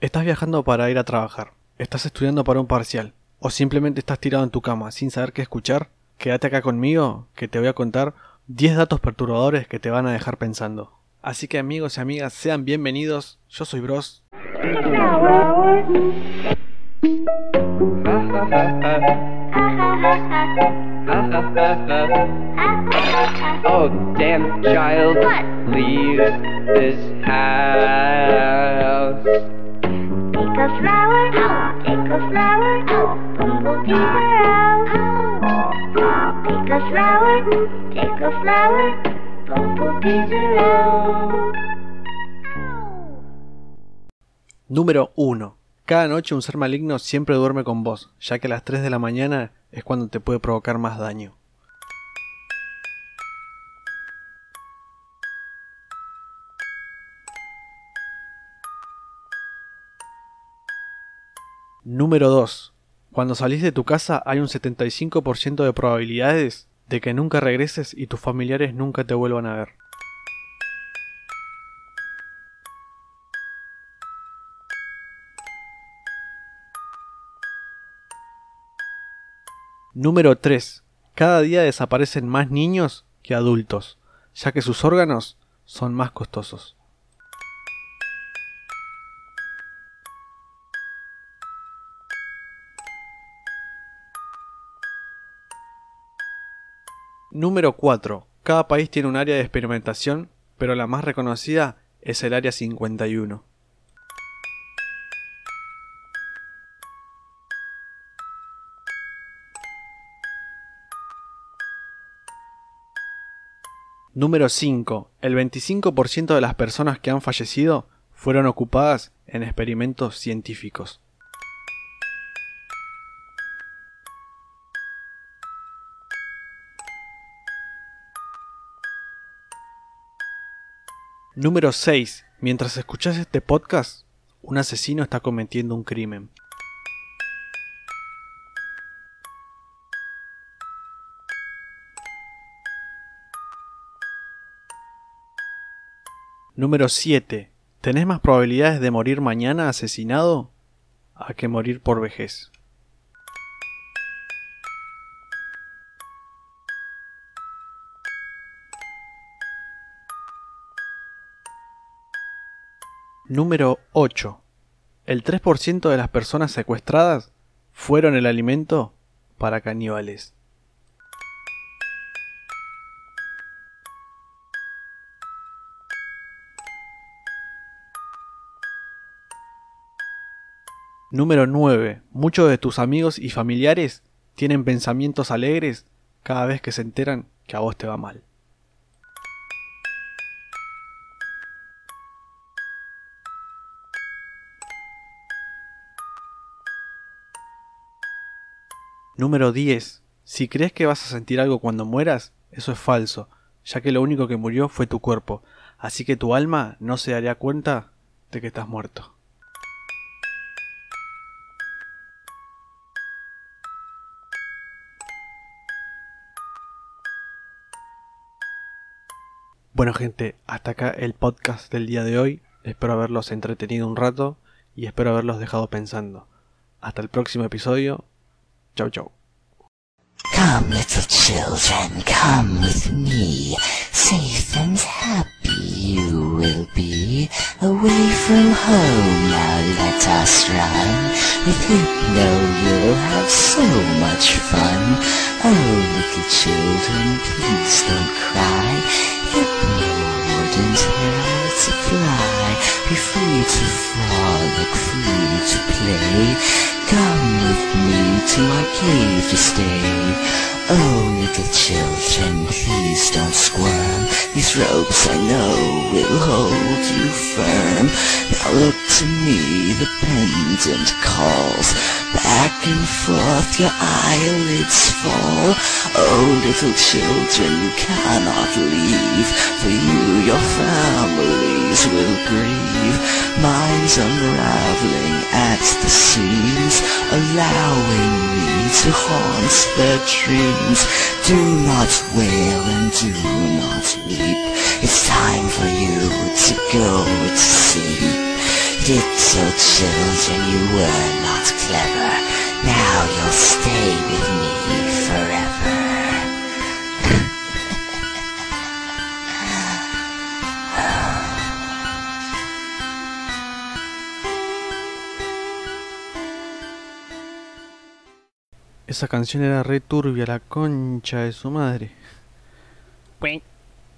Estás viajando para ir a trabajar, estás estudiando para un parcial, o simplemente estás tirado en tu cama sin saber qué escuchar, quédate acá conmigo que te voy a contar 10 datos perturbadores que te van a dejar pensando. Así que amigos y amigas, sean bienvenidos, yo soy Bros. Oh, damn child, leave this house. Flower, take a flower, bumblebees are out. Take a flower, take a flower, bumblebees are out. Número 1. Cada noche un ser maligno siempre duerme con vos, ya que a las 3 de la mañana es cuando te puede provocar más daño. Número 2. Cuando salís de tu casa hay un 75% de probabilidades de que nunca regreses y tus familiares nunca te vuelvan a ver. Número 3. Cada día desaparecen más niños que adultos, ya que sus órganos son más costosos. Número 4. Cada país tiene un área de experimentación, pero la más reconocida es el Área 51. Número 5. El 25% de las personas que han fallecido fueron ocupadas en experimentos científicos. Número 6. Mientras escuchas este podcast, un asesino está cometiendo un crimen. Número 7. ¿Tenés más probabilidades de morir mañana asesinado a que morir por vejez? Número 8. El 3% de las personas secuestradas fueron el alimento para caníbales. Número 9. Muchos de tus amigos y familiares tienen pensamientos alegres cada vez que se enteran que a vos te va mal. Número 10. Si crees que vas a sentir algo cuando mueras, eso es falso, ya que lo único que murió fue tu cuerpo, así que tu alma no se daría cuenta de que estás muerto. Bueno gente, hasta acá el podcast del día de hoy. Espero haberlos entretenido un rato y espero haberlos dejado pensando. Hasta el próximo episodio. Come, little children, come with me. Safe and happy you will be. Away from home, now let us run. With Hypno, you'll have so much fun. Oh, little children, please don't cry. Hypno wouldn't hurt. Be free to frolic, free to play. Come with me to my cave to stay. Oh, little children, please don't squirm. These ropes I know will hold you firm. Now look to me, the pendant calls. Back and forth your eyelids fall. Oh, little children, you cannot leave. For you, your families will grieve. Mine's unraveling at the seams, allowing me to haunt their dreams. Do not wail and do not weep. Little children, you were not clever. Now you'll stay with me forever. Esa canción era re turbia, la concha de su madre.